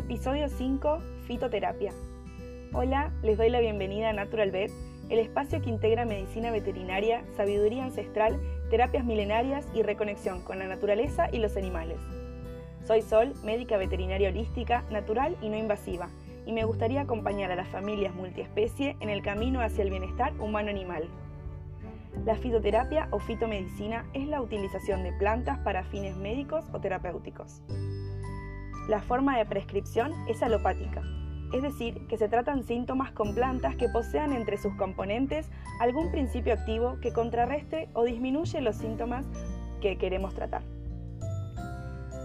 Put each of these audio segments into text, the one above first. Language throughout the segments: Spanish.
Episodio 5, Fitoterapia. Hola, les doy la bienvenida a Natural Vet, el espacio que integra medicina veterinaria, sabiduría ancestral, terapias milenarias y reconexión con la naturaleza y los animales. Soy Sol, médica veterinaria holística, natural y no invasiva, y me gustaría acompañar a las familias multiespecie en el camino hacia el bienestar humano-animal. La fitoterapia o fitomedicina es la utilización de plantas para fines médicos o terapéuticos. La forma de prescripción es alopática, es decir, que se tratan síntomas con plantas que posean entre sus componentes algún principio activo que contrarreste o disminuye los síntomas que queremos tratar.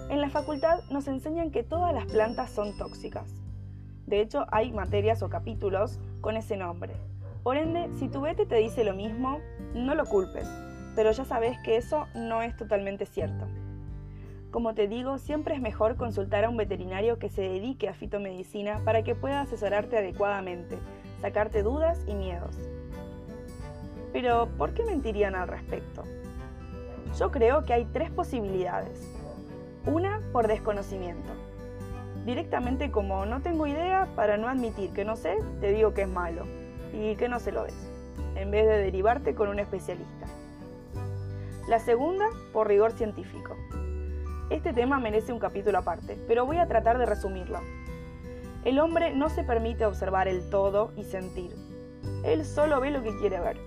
En la facultad nos enseñan que todas las plantas son tóxicas. De hecho, hay materias o capítulos con ese nombre. Por ende, si tu vete te dice lo mismo, no lo culpes, pero ya sabes que eso no es totalmente cierto. Como te digo, siempre es mejor consultar a un veterinario que se dedique a fitomedicina para que pueda asesorarte adecuadamente, sacarte dudas y miedos. Pero, ¿por qué mentirían al respecto? Yo creo que hay tres posibilidades. Una, por desconocimiento. Directamente como no tengo idea, para no admitir que no sé, te digo que es malo y que no se lo des, en vez de derivarte con un especialista. La segunda, por rigor científico. Este tema merece un capítulo aparte, pero voy a tratar de resumirlo. El hombre no se permite observar el todo y sentir. Él solo ve lo que quiere ver.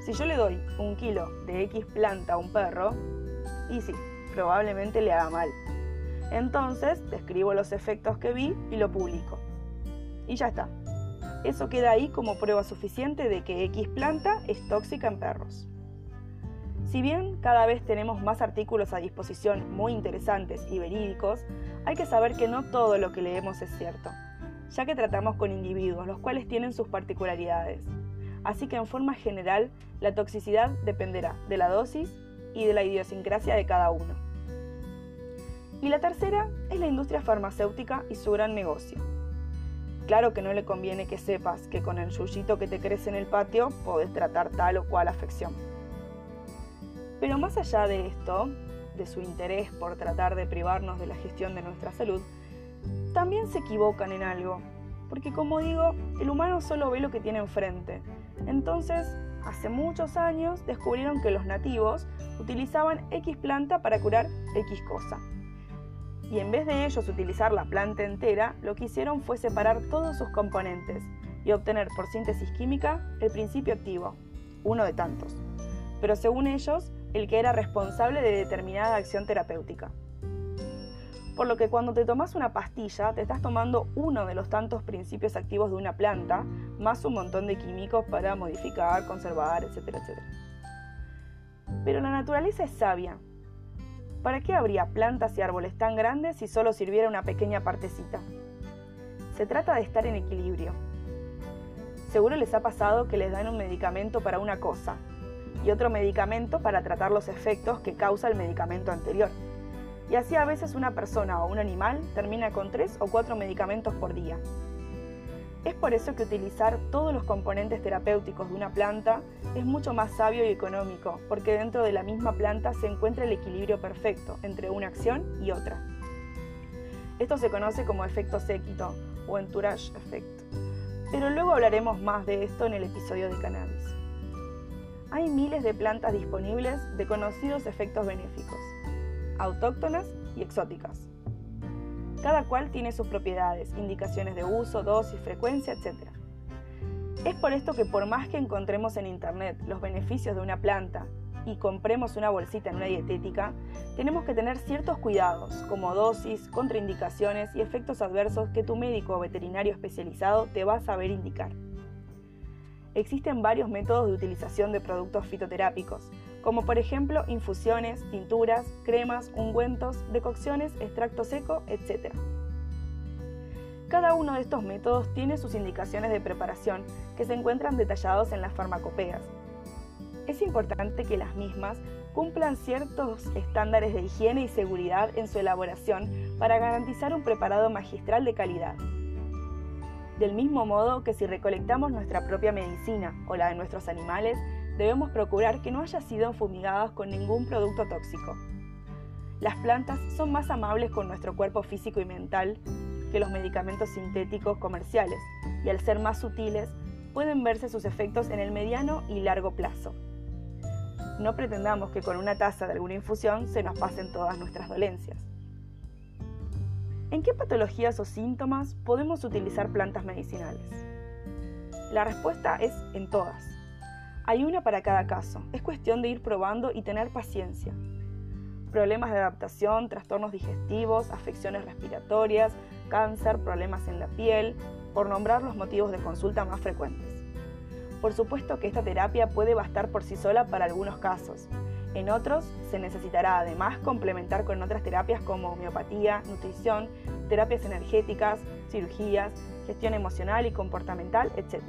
Si yo le doy un kilo de X planta a un perro, y sí, probablemente le haga mal. Entonces, describo los efectos que vi y lo publico. Y ya está. Eso queda ahí como prueba suficiente de que X planta es tóxica en perros. Si bien cada vez tenemos más artículos a disposición muy interesantes y verídicos, hay que saber que no todo lo que leemos es cierto, ya que tratamos con individuos los cuales tienen sus particularidades. Así que en forma general, la toxicidad dependerá de la dosis y de la idiosincrasia de cada uno. Y la tercera es la industria farmacéutica y su gran negocio. Claro que no le conviene que sepas que con el yuyito que te crece en el patio podés tratar tal o cual afección. Pero más allá de esto, de su interés por tratar de privarnos de la gestión de nuestra salud, también se equivocan en algo, porque como digo, el humano solo ve lo que tiene enfrente. Entonces, hace muchos años descubrieron que los nativos utilizaban X planta para curar X cosa. Y en vez de ellos utilizar la planta entera, lo que hicieron fue separar todos sus componentes y obtener por síntesis química el principio activo, uno de tantos. Pero según ellos, el que era responsable de determinada acción terapéutica. Por lo que cuando te tomas una pastilla, te estás tomando uno de los tantos principios activos de una planta, más un montón de químicos para modificar, conservar, etcétera, etcétera. Pero la naturaleza es sabia. ¿Para qué habría plantas y árboles tan grandes si solo sirviera una pequeña partecita? Se trata de estar en equilibrio. Seguro les ha pasado que les dan un medicamento para una cosa, y otro medicamento para tratar los efectos que causa el medicamento anterior. Y así a veces una persona o un animal termina con tres o cuatro medicamentos por día. Es por eso que utilizar todos los componentes terapéuticos de una planta es mucho más sabio y económico, porque dentro de la misma planta se encuentra el equilibrio perfecto entre una acción y otra. Esto se conoce como efecto séquito o entourage effect, pero luego hablaremos más de esto en el episodio de cannabis hay miles de plantas disponibles de conocidos efectos benéficos, autóctonas y exóticas. Cada cual tiene sus propiedades, indicaciones de uso, dosis, frecuencia, etc. Es por esto que por más que encontremos en Internet los beneficios de una planta y compremos una bolsita en una dietética, tenemos que tener ciertos cuidados, como dosis, contraindicaciones y efectos adversos que tu médico o veterinario especializado te va a saber indicar. Existen varios métodos de utilización de productos fitoterápicos, como por ejemplo infusiones, tinturas, cremas, ungüentos, decocciones, extracto seco, etc. Cada uno de estos métodos tiene sus indicaciones de preparación que se encuentran detallados en las farmacopeas. Es importante que las mismas cumplan ciertos estándares de higiene y seguridad en su elaboración para garantizar un preparado magistral de calidad. Del mismo modo que si recolectamos nuestra propia medicina o la de nuestros animales, debemos procurar que no haya sido fumigadas con ningún producto tóxico. Las plantas son más amables con nuestro cuerpo físico y mental que los medicamentos sintéticos comerciales y al ser más sutiles pueden verse sus efectos en el mediano y largo plazo. No pretendamos que con una taza de alguna infusión se nos pasen todas nuestras dolencias. ¿En qué patologías o síntomas podemos utilizar plantas medicinales? La respuesta es en todas. Hay una para cada caso. Es cuestión de ir probando y tener paciencia. Problemas de adaptación, trastornos digestivos, afecciones respiratorias, cáncer, problemas en la piel, por nombrar los motivos de consulta más frecuentes. Por supuesto que esta terapia puede bastar por sí sola para algunos casos. En otros se necesitará además complementar con otras terapias como homeopatía, nutrición, terapias energéticas, cirugías, gestión emocional y comportamental, etc.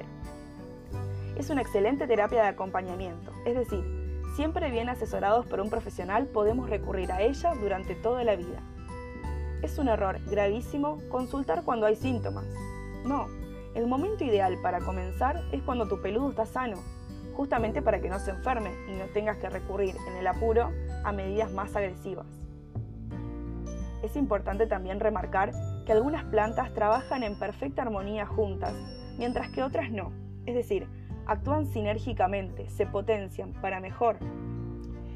Es una excelente terapia de acompañamiento, es decir, siempre bien asesorados por un profesional podemos recurrir a ella durante toda la vida. Es un error gravísimo consultar cuando hay síntomas. No, el momento ideal para comenzar es cuando tu peludo está sano, justamente para que no se enferme y no tengas que recurrir en el apuro a medidas más agresivas. Es importante también remarcar que algunas plantas trabajan en perfecta armonía juntas, mientras que otras no. Es decir, actúan sinérgicamente, se potencian para mejor,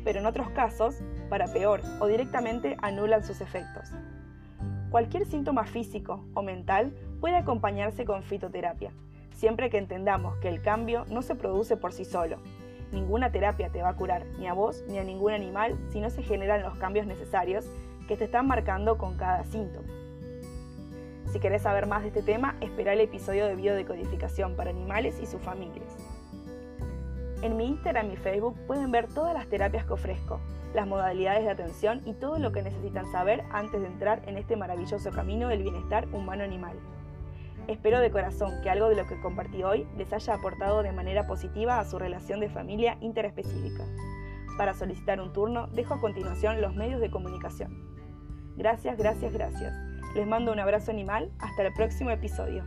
pero en otros casos para peor o directamente anulan sus efectos. Cualquier síntoma físico o mental puede acompañarse con fitoterapia, siempre que entendamos que el cambio no se produce por sí solo. Ninguna terapia te va a curar, ni a vos ni a ningún animal, si no se generan los cambios necesarios que te están marcando con cada síntoma. Si querés saber más de este tema, espera el episodio de biodecodificación para animales y sus familias. En mi Instagram y Facebook pueden ver todas las terapias que ofrezco, las modalidades de atención y todo lo que necesitan saber antes de entrar en este maravilloso camino del bienestar humano-animal. Espero de corazón que algo de lo que compartí hoy les haya aportado de manera positiva a su relación de familia interespecífica. Para solicitar un turno, dejo a continuación los medios de comunicación. Gracias, gracias, gracias. Les mando un abrazo animal. Hasta el próximo episodio.